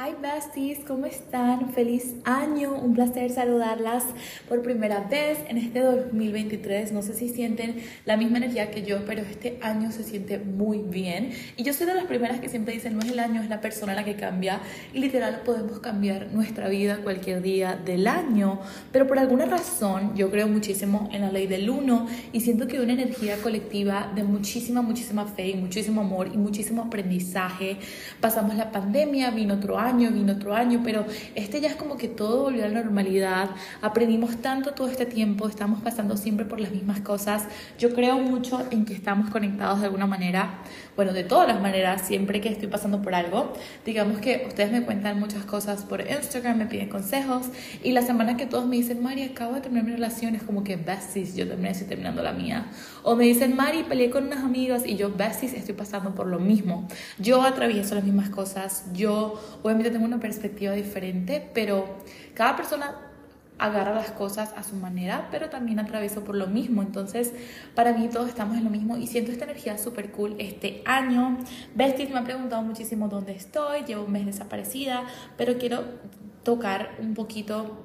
Hi besties, ¿cómo están? Feliz año, un placer saludarlas por primera vez en este 2023. No sé si sienten la misma energía que yo, pero este año se siente muy bien. Y yo soy de las primeras que siempre dicen, no es el año, es la persona la que cambia. Y literal podemos cambiar nuestra vida cualquier día del año. Pero por alguna razón yo creo muchísimo en la ley del uno y siento que una energía colectiva de muchísima, muchísima fe y muchísimo amor y muchísimo aprendizaje. Pasamos la pandemia, vino otro año año, vino otro año, pero este ya es como que todo volvió a la normalidad. Aprendimos tanto todo este tiempo, estamos pasando siempre por las mismas cosas. Yo creo mucho en que estamos conectados de alguna manera, bueno, de todas las maneras, siempre que estoy pasando por algo. Digamos que ustedes me cuentan muchas cosas por Instagram, me piden consejos y la semana que todos me dicen, Mari, acabo de terminar mi relación, es como que besties, yo también estoy terminando la mía. O me dicen, Mari, peleé con unas amigas y yo besties, estoy pasando por lo mismo. Yo atravieso las mismas cosas, yo obviamente tengo una perspectiva diferente, pero cada persona agarra las cosas a su manera, pero también atravieso por lo mismo. Entonces, para mí todos estamos en lo mismo y siento esta energía súper cool este año. Besties me ha preguntado muchísimo dónde estoy, llevo un mes desaparecida, pero quiero tocar un poquito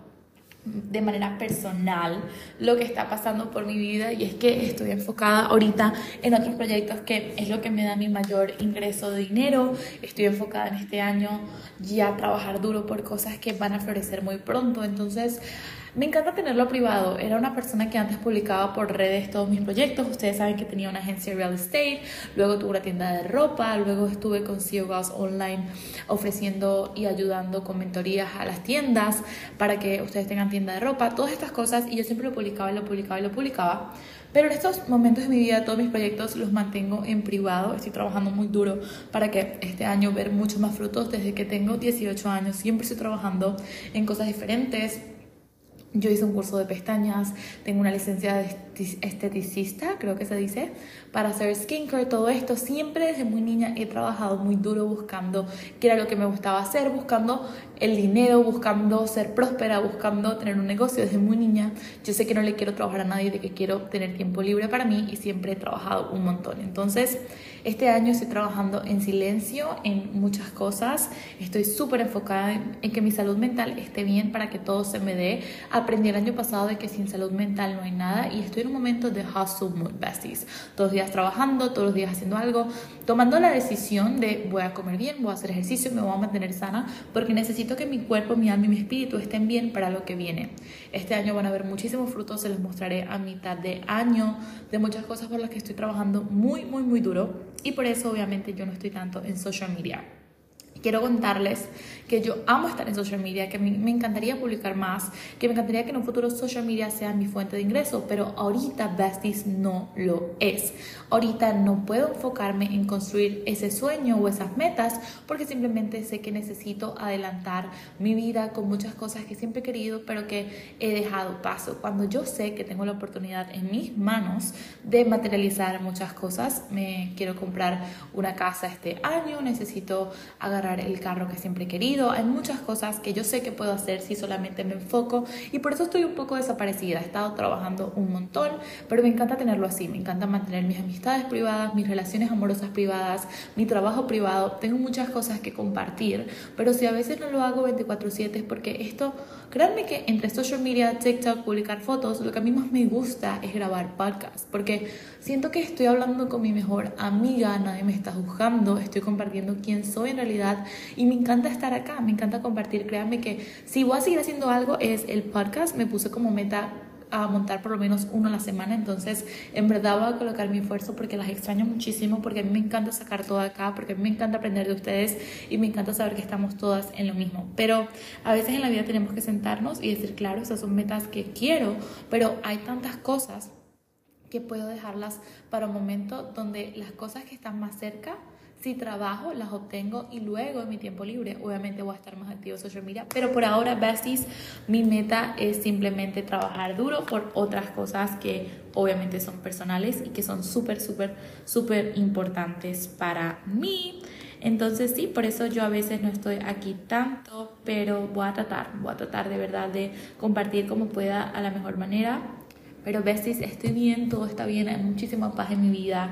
de manera personal lo que está pasando por mi vida y es que estoy enfocada ahorita en otros proyectos que es lo que me da mi mayor ingreso de dinero. Estoy enfocada en este año ya trabajar duro por cosas que van a florecer muy pronto. Entonces, me encanta tenerlo privado. Era una persona que antes publicaba por redes todos mis proyectos. Ustedes saben que tenía una agencia de real estate, luego tuve una tienda de ropa, luego estuve con CEO Online ofreciendo y ayudando con mentorías a las tiendas para que ustedes tengan tienda de ropa, todas estas cosas. Y yo siempre lo publicaba y lo publicaba y lo publicaba. Pero en estos momentos de mi vida, todos mis proyectos los mantengo en privado. Estoy trabajando muy duro para que este año ver muchos más frutos. Desde que tengo 18 años, siempre estoy trabajando en cosas diferentes yo hice un curso de pestañas, tengo una licencia de esteticista, creo que se dice, para hacer skincare, todo esto. Siempre desde muy niña he trabajado muy duro buscando qué era lo que me gustaba hacer, buscando el dinero, buscando ser próspera, buscando tener un negocio desde muy niña. Yo sé que no le quiero trabajar a nadie, de que quiero tener tiempo libre para mí y siempre he trabajado un montón. Entonces, este año estoy trabajando en silencio en muchas cosas. Estoy súper enfocada en, que mi salud mental esté bien para que todo se me dé. Aprendí el año pasado de que sin salud mental no hay nada y estoy un momento de hustle mood besties. Todos los días trabajando, todos los días haciendo algo, tomando la decisión de voy a comer bien, voy a hacer ejercicio, me voy a mantener sana porque necesito que mi cuerpo, mi alma y mi espíritu estén bien para lo que viene. Este año van a haber muchísimos frutos, se los mostraré a mitad de año de muchas cosas por las que estoy trabajando muy, muy, muy duro y por eso obviamente yo no estoy tanto en social media quiero contarles que yo amo estar en social media, que me encantaría publicar más, que me encantaría que en un futuro social media sea mi fuente de ingreso, pero ahorita Besties no lo es. Ahorita no puedo enfocarme en construir ese sueño o esas metas porque simplemente sé que necesito adelantar mi vida con muchas cosas que siempre he querido, pero que he dejado paso. Cuando yo sé que tengo la oportunidad en mis manos de materializar muchas cosas, me quiero comprar una casa este año, necesito agarrar el carro que siempre he querido. Hay muchas cosas que yo sé que puedo hacer si solamente me enfoco y por eso estoy un poco desaparecida. He estado trabajando un montón, pero me encanta tenerlo así. Me encanta mantener mis amistades privadas, mis relaciones amorosas privadas, mi trabajo privado. Tengo muchas cosas que compartir, pero si a veces no lo hago 24/7 es porque esto, créanme que entre social media, TikTok, publicar fotos, lo que a mí más me gusta es grabar podcast, porque siento que estoy hablando con mi mejor amiga, nadie me está juzgando, estoy compartiendo quién soy en realidad y me encanta estar acá, me encanta compartir. Créanme que si voy a seguir haciendo algo es el podcast, me puse como meta a montar por lo menos uno a la semana, entonces en verdad voy a colocar mi esfuerzo porque las extraño muchísimo, porque a mí me encanta sacar todo acá, porque a mí me encanta aprender de ustedes y me encanta saber que estamos todas en lo mismo. Pero a veces en la vida tenemos que sentarnos y decir, claro, esas son metas que quiero, pero hay tantas cosas que puedo dejarlas para un momento donde las cosas que están más cerca si trabajo, las obtengo y luego en mi tiempo libre, obviamente voy a estar más activo en social media. Pero por ahora, besties, mi meta es simplemente trabajar duro por otras cosas que obviamente son personales y que son súper, súper, súper importantes para mí. Entonces sí, por eso yo a veces no estoy aquí tanto, pero voy a tratar, voy a tratar de verdad de compartir como pueda a la mejor manera. Pero besties, estoy bien, todo está bien, hay muchísima paz en mi vida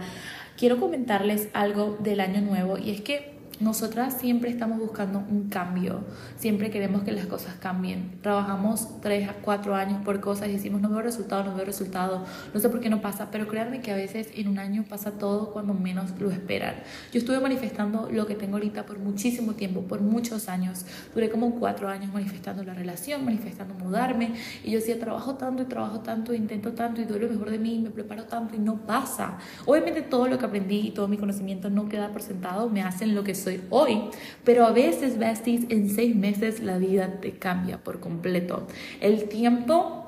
quiero comentarles algo del año nuevo y es que nosotras siempre estamos buscando un cambio, siempre queremos que las cosas cambien. Trabajamos tres a cuatro años por cosas y decimos no veo resultado, no veo resultado, no sé por qué no pasa, pero créanme que a veces en un año pasa todo cuando menos lo esperan. Yo estuve manifestando lo que tengo ahorita por muchísimo tiempo, por muchos años. Duré como cuatro años manifestando la relación, manifestando mudarme y yo decía trabajo tanto y trabajo tanto, intento tanto y doy lo mejor de mí, me preparo tanto y no pasa. Obviamente todo lo que aprendí y todo mi conocimiento no queda por sentado, me hacen lo que soy hoy. Pero a veces, besties, en seis meses la vida te cambia por completo. El tiempo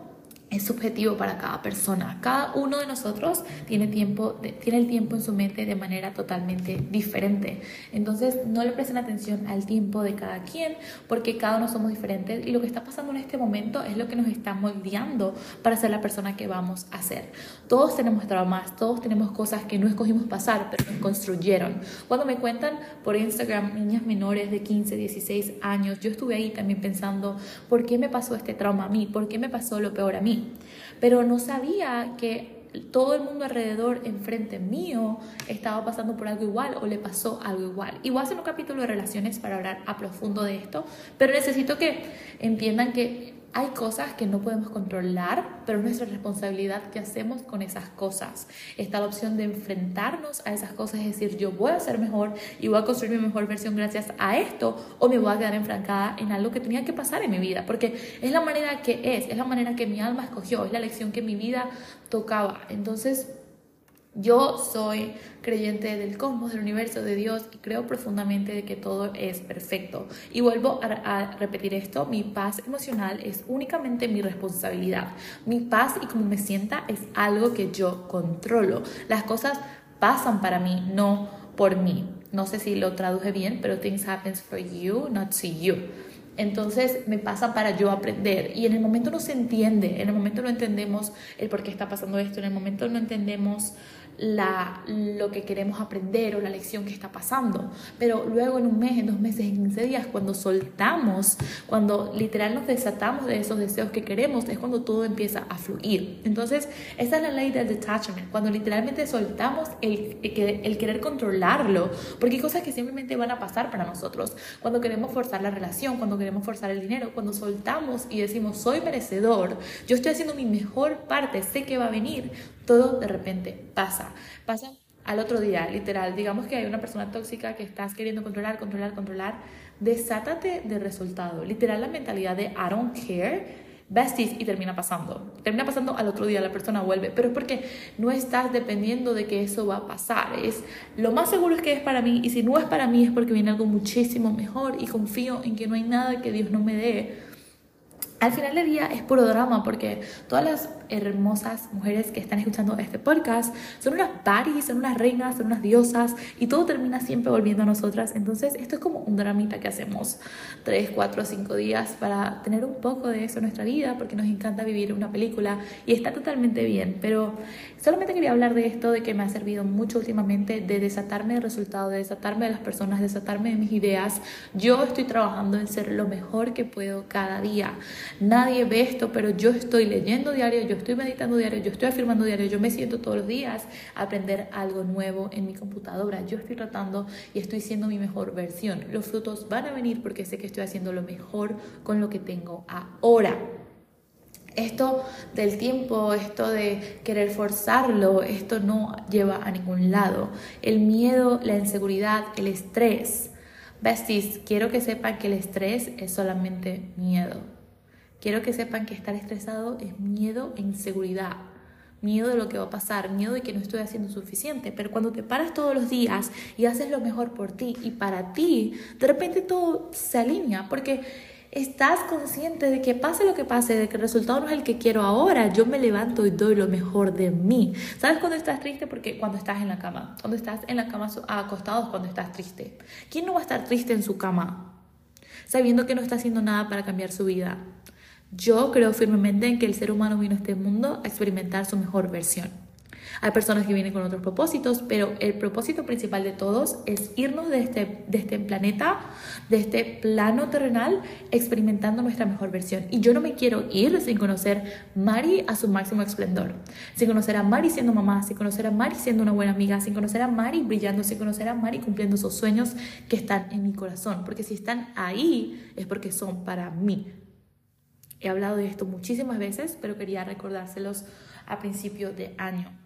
es subjetivo para cada persona. Cada uno de nosotros tiene, tiempo tiene el tiempo en su mente de manera totalmente diferente. Entonces, no le presten atención al tiempo de cada quien porque cada uno somos diferentes y lo que está pasando en este momento es lo que nos está moldeando para ser la persona que vamos a ser. Todos tenemos traumas, todos tenemos cosas que no escogimos pasar, pero nos construyeron. Cuando me cuentan por Instagram niñas menores de 15, 16 años, yo estuve ahí también pensando, ¿por qué me pasó este trauma a mí? ¿Por qué me pasó lo peor a mí? Pero no sabía que todo el mundo alrededor, enfrente mío, estaba pasando por algo igual o le pasó algo igual. Y voy a hacer un capítulo de relaciones para hablar a profundo de esto, pero necesito que entiendan que hay cosas que no podemos controlar, pero es nuestra responsabilidad qué hacemos con esas cosas. Está la opción de enfrentarnos a esas cosas, es decir, yo voy a ser mejor y voy a construir mi mejor versión gracias a esto, o me voy a quedar enfrancada en algo que tenía que pasar en mi vida, porque es la manera que es, es la manera que mi alma escogió, es la lección que mi vida tocaba. Entonces, yo soy creyente del cosmos, del universo, de Dios y creo profundamente de que todo es perfecto. Y vuelvo a, repetir esto, mi paz emocional es únicamente mi responsabilidad. Mi paz y cómo me sienta es algo que yo controlo. Las cosas pasan para mí, no por mí. No sé si lo traduje bien, pero things happen for you, not to you. Entonces me pasa para yo aprender y en el momento no se entiende, en el momento no entendemos el por qué está pasando esto, en el momento no entendemos la, lo que queremos aprender o la lección que está pasando. Pero luego en un mes, en dos meses, en 15 días, cuando soltamos, cuando literal nos desatamos de esos deseos que queremos, es cuando todo empieza a fluir. Entonces, esa es la ley del detachment, cuando literalmente soltamos el, el querer controlarlo, porque hay cosas que simplemente van a pasar para nosotros. Cuando queremos forzar la relación, cuando queremos forzar el dinero, cuando soltamos y decimos, soy merecedor, yo estoy haciendo mi mejor parte, sé que va a venir, todo de repente pasa. Pasa al otro día, literal. Digamos que hay una persona tóxica que estás queriendo controlar, controlar, controlar. Desátate de resultado. Literal, la mentalidad de I don't care. Besties y termina pasando. Termina pasando al otro día, la persona vuelve. Pero es porque no estás dependiendo de que eso va a pasar. Es lo más seguro es que es para mí. Y si no es para mí es porque viene algo muchísimo mejor. Y confío en que no hay nada que Dios no me dé. Al final del día es puro drama porque todas las hermosas mujeres que están escuchando este podcast son unas baris, son unas reinas, son unas diosas y todo termina siempre volviendo a nosotras. Entonces esto es como un dramita que hacemos tres, cuatro, cinco días para tener un poco de eso en nuestra vida porque nos encanta vivir una película y está totalmente bien. Pero solamente quería hablar de esto, de que me ha servido mucho últimamente de desatarme de resultado, de desatarme de las personas, de desatarme de mis ideas. Yo estoy trabajando en ser lo mejor que puedo cada día. Nadie ve esto, pero yo estoy leyendo diario, yo estoy meditando diario, yo estoy afirmando diario, yo me siento todos los días aprender algo nuevo en mi computadora. Yo estoy tratando y estoy siendo mi mejor versión. Los frutos van a venir porque sé que estoy haciendo lo mejor con lo que tengo ahora. Esto del tiempo, esto de querer forzarlo, esto no lleva a ningún lado. El miedo, la inseguridad, el estrés. Besties, quiero que sepan que el estrés es solamente miedo. Quiero que sepan que estar estresado es miedo e inseguridad. Miedo de lo que va a pasar, miedo de que no estoy haciendo suficiente. Pero cuando te paras todos los días y haces lo mejor por ti y para ti, de repente todo se alinea porque estás consciente de que pase lo que pase, de que el resultado no es el que quiero ahora, yo me levanto y doy lo mejor de mí. ¿Sabes cuando estás triste? Porque cuando estás en la cama, cuando estás en la cama acostado cuando estás triste. ¿Quién no va a estar triste en su cama? Sabiendo que no está haciendo nada para cambiar su vida. Yo creo firmemente en que el ser humano vino a este mundo a experimentar su mejor versión. Hay personas que vienen con otros propósitos, pero el propósito principal de todos es irnos de este, de este planeta, de este plano terrenal, experimentando nuestra mejor versión. Y yo no me quiero ir sin conocer Mari a su máximo esplendor, sin conocer a Mari siendo mamá, sin conocer a Mari siendo una buena amiga, sin conocer a Mari brillando, sin conocer a Mari cumpliendo esos sueños que están en mi corazón. Porque si están ahí es porque son para mí. He hablado de esto muchísimas veces, pero quería recordárselos a principio de año.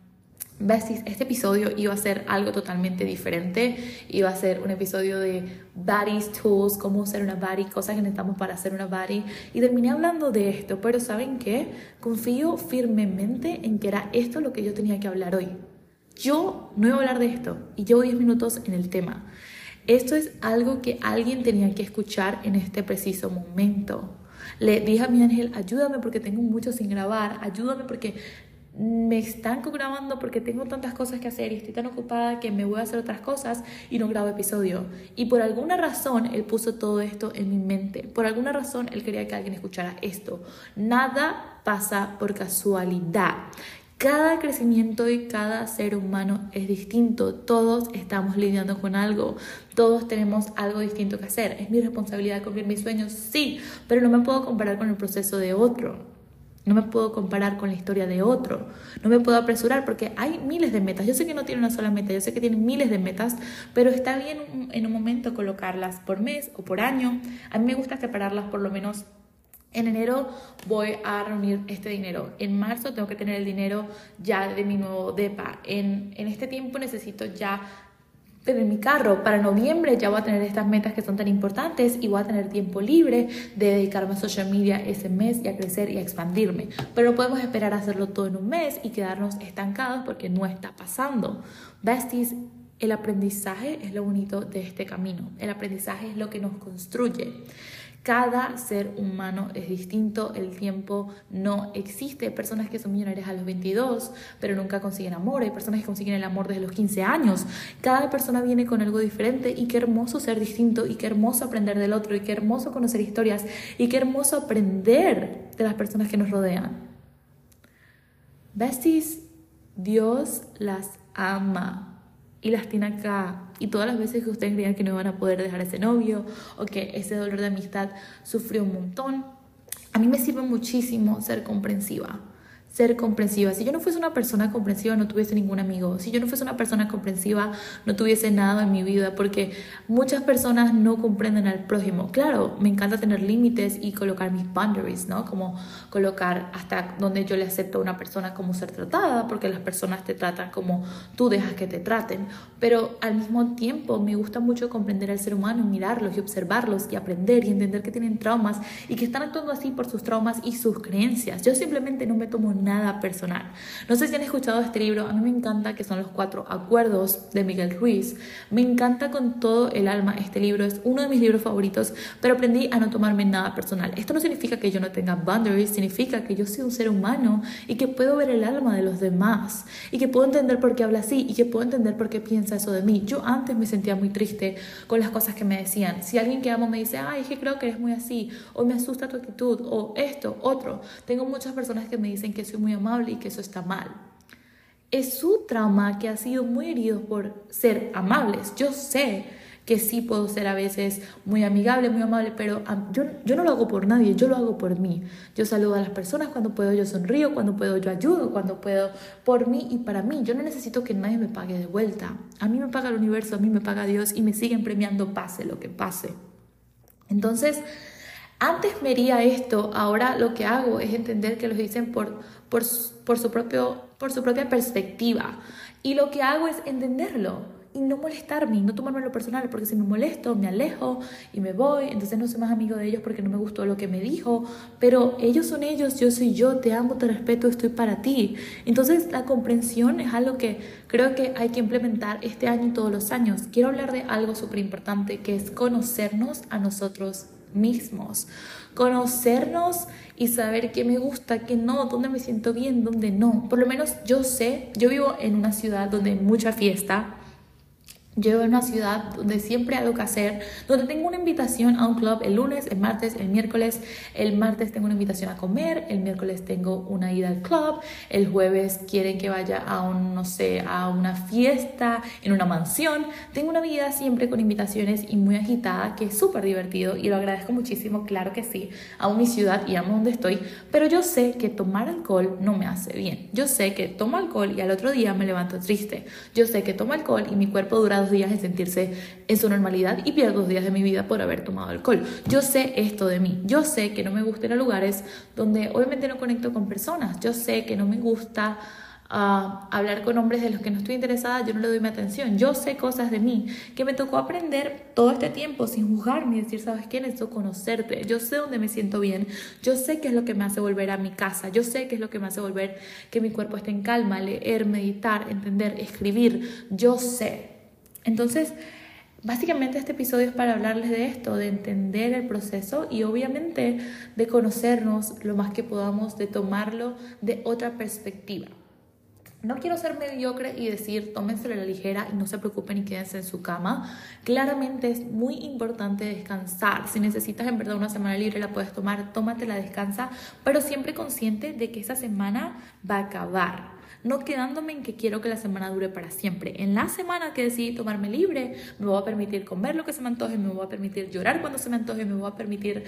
Besties, este episodio iba a ser algo totalmente diferente. Iba a ser un episodio de bodies tools, cómo ser una body, cosas que necesitamos para hacer una body. Y terminé hablando de esto, pero ¿saben qué? Confío firmemente en que era esto lo que yo tenía que hablar hoy. Yo no iba a hablar de esto y llevo 10 minutos en el tema. Esto es algo que alguien tenía que escuchar en este preciso momento. Le dije a mi ángel, ayúdame porque tengo mucho sin grabar, ayúdame porque me estanco grabando porque tengo tantas cosas que hacer y estoy tan ocupada que me voy a hacer otras cosas y no grabo episodio. Y por alguna razón él puso todo esto en mi mente. Por alguna razón él quería que alguien escuchara esto. Nada pasa por casualidad. Cada crecimiento y cada ser humano es distinto. Todos estamos lidiando con algo. Todos tenemos algo distinto que hacer. ¿Es mi responsabilidad cumplir mis sueños? Sí, pero no me puedo comparar con el proceso de otro. No me puedo comparar con la historia de otro. No me puedo apresurar porque hay miles de metas. Yo sé que no tiene una sola meta, yo sé que tiene miles de metas, pero está bien en un momento colocarlas por mes o por año. A mí me gusta separarlas por lo menos en enero voy a reunir este dinero. En marzo tengo que tener el dinero ya de mi nuevo DEPA. En, en este tiempo necesito ya tener mi carro. Para noviembre ya voy a tener estas metas que son tan importantes y voy a tener tiempo libre de dedicarme a social media ese mes y a crecer y a expandirme. Pero no podemos esperar a hacerlo todo en un mes y quedarnos estancados porque no está pasando. Besties, el aprendizaje es lo bonito de este camino. El aprendizaje es lo que nos construye. Cada ser humano es distinto, el tiempo no existe. Hay personas que son millonarias a los 22, pero nunca consiguen amor. Hay personas que consiguen el amor desde los 15 años. Cada persona viene con algo diferente y qué hermoso ser distinto y qué hermoso aprender del otro y qué hermoso conocer historias y qué hermoso aprender de las personas que nos rodean. Besties, Dios las ama y las tiene acá. Y todas las veces que ustedes creían que no iban a poder dejar ese novio o que ese dolor de amistad sufrió un montón, a mí me sirve muchísimo ser comprensiva ser comprensiva. Si yo no fuese una persona comprensiva, no tuviese ningún amigo. Si yo no fuese una persona comprensiva, no tuviese nada en mi vida, porque muchas personas no comprenden al prójimo. Claro, me encanta tener límites y colocar mis boundaries, ¿no? Como colocar hasta donde yo le acepto a una persona como ser tratada, porque las personas te tratan como tú dejas que te traten. Pero al mismo tiempo me gusta mucho comprender al ser humano, mirarlos y observarlos y aprender y entender que tienen traumas y que están actuando así por sus traumas y sus creencias. Yo simplemente no me tomo nada personal. No sé si han escuchado este libro, a mí me encanta que son los cuatro acuerdos de Miguel Ruiz. Me encanta con todo el alma este libro, es uno de mis libros favoritos, pero aprendí a no tomarme nada personal. Esto no significa que yo no tenga boundaries, significa que yo soy un ser humano y que puedo ver el alma de los demás y que puedo entender por qué habla así y que puedo entender por qué piensa eso de mí. Yo antes me sentía muy triste con las cosas que me decían. Si alguien que amo me dice, ay, es que creo que eres muy así, o me asusta tu actitud, o esto, otro. Tengo muchas personas que me dicen que soy muy amable y que eso está mal. Es su trauma que ha sido muy herido por ser amables. Yo sé que sí puedo ser a veces muy amigable, muy amable, pero yo, yo no lo hago por nadie, yo lo hago por mí. Yo saludo a las personas cuando puedo, yo sonrío, cuando puedo, yo ayudo, cuando puedo, por mí y para mí. Yo no necesito que nadie me pague de vuelta. A mí me paga el universo, a mí me paga Dios y me siguen premiando pase lo que pase. Entonces, antes me haría esto, ahora lo que hago es entender que lo dicen por, por, su propio, por su propia perspectiva. Y lo que hago es entenderlo y no molestarme, no tomarme lo personal, porque si me molesto, me alejo y me voy, entonces no soy más amigo de ellos porque no me gustó lo que me dijo, pero ellos son ellos, yo soy yo, te amo, te respeto, estoy para ti. Entonces la comprensión es algo que creo que hay que implementar este año y todos los años. Quiero hablar de algo súper importante que es conocernos a nosotros mismos, conocernos y saber qué me gusta, qué no, dónde me siento bien, dónde no. Por lo menos yo sé, yo vivo en una ciudad donde hay mucha fiesta, yo en una ciudad donde siempre hay algo que hacer, donde tengo una invitación a un club el lunes, el martes, el miércoles. El martes tengo una invitación a comer, el miércoles tengo una ida al club, el jueves quieren que vaya a un, no sé, a una fiesta en una mansión. Tengo una vida siempre con invitaciones y muy agitada, que es súper divertido y lo agradezco muchísimo, claro que sí. Amo mi ciudad y amo donde estoy, pero yo sé que tomar alcohol no me hace bien. Yo sé que tomo alcohol y al otro día me levanto triste. Yo sé que tomo alcohol y mi cuerpo dura días en sentirse en su normalidad y pierdo dos días de mi vida por haber tomado alcohol. Yo sé esto de mí. Yo sé que no me gusta ir a lugares donde obviamente no conecto con personas. Yo sé que no me gusta ah, hablar con hombres de los que no estoy interesada, yo no le doy mi atención. Yo sé cosas de mí que me tocó aprender todo este tiempo sin juzgarme y decir, ¿sabes qué? Necesito conocerte. Yo sé dónde me siento bien. Yo sé qué es lo que me hace volver a mi casa. Yo sé qué es lo que me hace volver que mi cuerpo esté en calma, leer, meditar, entender, escribir. Yo sé. Entonces, básicamente este episodio es para hablarles de esto, de entender el proceso y obviamente de conocernos lo más que podamos, de tomarlo de otra perspectiva. No quiero ser mediocre y decir tómenselo la ligera y no se preocupen y quédense en su cama. Claramente es muy importante descansar. Si necesitas en verdad una semana libre la puedes tomar, tómatela, descansa, pero siempre consciente de que esa semana va a acabar no quedándome en que quiero que la semana dure para siempre. En la semana que decidí tomarme libre, me voy a permitir comer lo que se me antoje, me voy a permitir llorar cuando se me antoje, me voy a permitir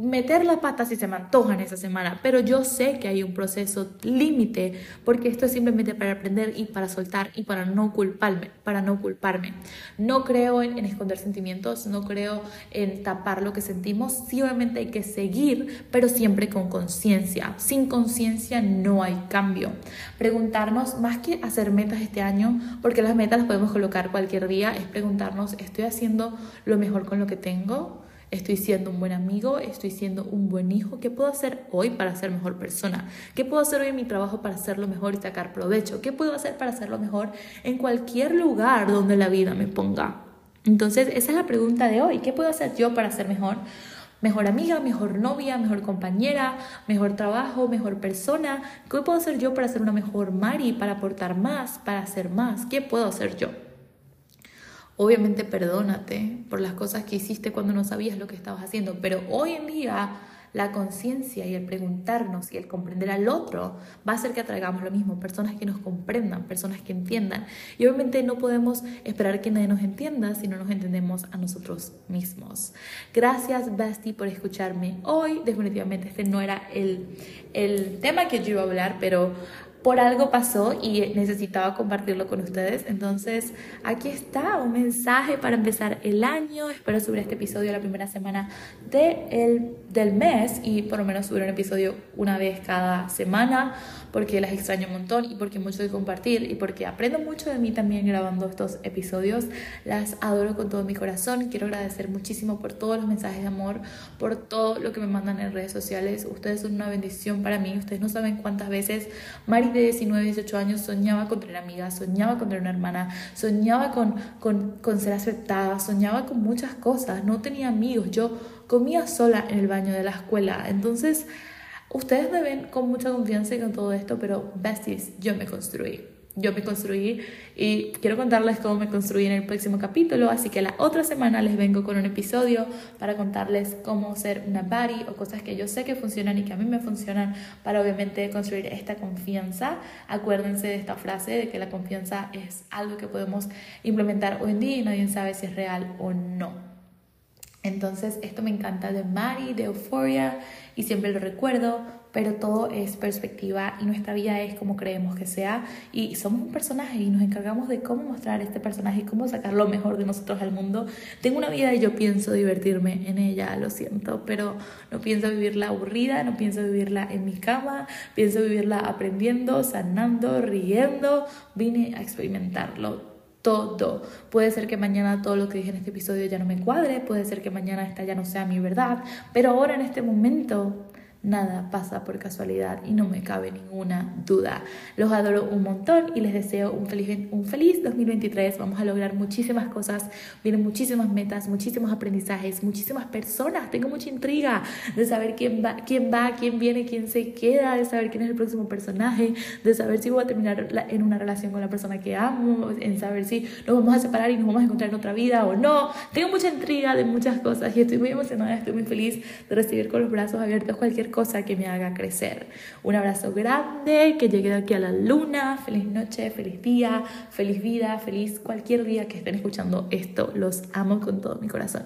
meter la pata si se me antoja en esa semana, pero yo sé que hay un proceso límite porque esto es simplemente para aprender y para soltar y para no culparme, para no culparme. No creo en, esconder sentimientos, no creo en tapar lo que sentimos, sí obviamente hay que seguir, pero siempre con conciencia. Sin conciencia no hay cambio. Preguntarnos más que hacer metas este año, porque las metas las podemos colocar cualquier día, es preguntarnos, ¿estoy haciendo lo mejor con lo que tengo? Estoy siendo un buen amigo, estoy siendo un buen hijo. ¿Qué puedo hacer hoy para ser mejor persona? ¿Qué puedo hacer hoy en mi trabajo para hacerlo mejor y sacar provecho? ¿Qué puedo hacer para hacerlo mejor en cualquier lugar donde la vida me ponga? Entonces, esa es la pregunta de hoy. ¿Qué puedo hacer yo para ser mejor? Mejor amiga, mejor novia, mejor compañera, mejor trabajo, mejor persona. ¿Qué puedo hacer yo para ser una mejor Mari, para aportar más, para hacer más? ¿Qué puedo hacer yo? Obviamente perdónate por las cosas que hiciste cuando no sabías lo que estabas haciendo, pero hoy en día la conciencia y el preguntarnos y el comprender al otro va a hacer que atraigamos lo mismo, personas que nos comprendan, personas que entiendan. Y obviamente no podemos esperar que nadie nos entienda si no nos entendemos a nosotros mismos. Gracias, Basti, por escucharme hoy. Definitivamente este no era el, el tema que yo iba a hablar, pero por algo pasó y necesitaba compartirlo con ustedes. Entonces, aquí está un mensaje para empezar el año. Espero subir este episodio la primera semana de el, del mes y por lo menos subir un episodio una vez cada semana porque las extraño un montón y porque mucho de compartir y porque aprendo mucho de mí también grabando estos episodios. Las adoro con todo mi corazón. Quiero agradecer muchísimo por todos los mensajes de amor, por todo lo que me mandan en redes sociales. Ustedes son una bendición para mí. Ustedes no saben cuántas veces Mari de 19, 18 años soñaba con tener amigas, soñaba con tener una hermana, soñaba con, con, con ser aceptada, soñaba con muchas cosas. No tenía amigos. Yo comía sola en el baño de la escuela. Entonces, Ustedes me ven con mucha confianza con todo esto, pero besties, yo me construí. Yo me construí y quiero contarles cómo me construí en el próximo capítulo, así que la otra semana les vengo con un episodio para contarles cómo ser una buddy o cosas que yo sé que funcionan y que a mí me funcionan para obviamente construir esta confianza. Acuérdense de esta frase de que la confianza es algo que podemos implementar hoy en día y nadie sabe si es real o no. Entonces, esto me encanta de Mari, de Euphoria, y siempre lo recuerdo, pero todo es perspectiva y nuestra vida es como creemos que sea. Y somos un personaje y nos encargamos de cómo mostrar este personaje y cómo sacar lo mejor de nosotros al mundo. Tengo una vida y yo pienso divertirme en ella, lo siento, pero no pienso vivirla aburrida, no pienso vivirla en mi cama, pienso vivirla aprendiendo, sanando, riendo. Vine a experimentarlo todo. Puede ser que mañana todo lo que dije en este episodio ya no me cuadre, puede ser que mañana esta ya no sea mi verdad, pero ahora en este momento Nada pasa por casualidad y no me cabe ninguna duda. Los adoro un montón y les deseo un feliz, un feliz 2023. Vamos a lograr muchísimas cosas, vienen muchísimas metas, muchísimos aprendizajes, muchísimas personas. Tengo mucha intriga de saber quién va, quién va, quién viene, quién se queda, de saber quién es el próximo personaje, de saber si voy a terminar en una relación con la persona que amo, en saber si nos vamos a separar y nos vamos a encontrar en otra vida o no. Tengo mucha intriga de muchas cosas y estoy muy emocionada, estoy muy feliz de recibir con los brazos abiertos cosa que me haga crecer. Un abrazo grande, que llegue de aquí a la luna. Feliz noche, feliz día, feliz vida, feliz cualquier día que estén escuchando esto. Los amo con todo mi corazón.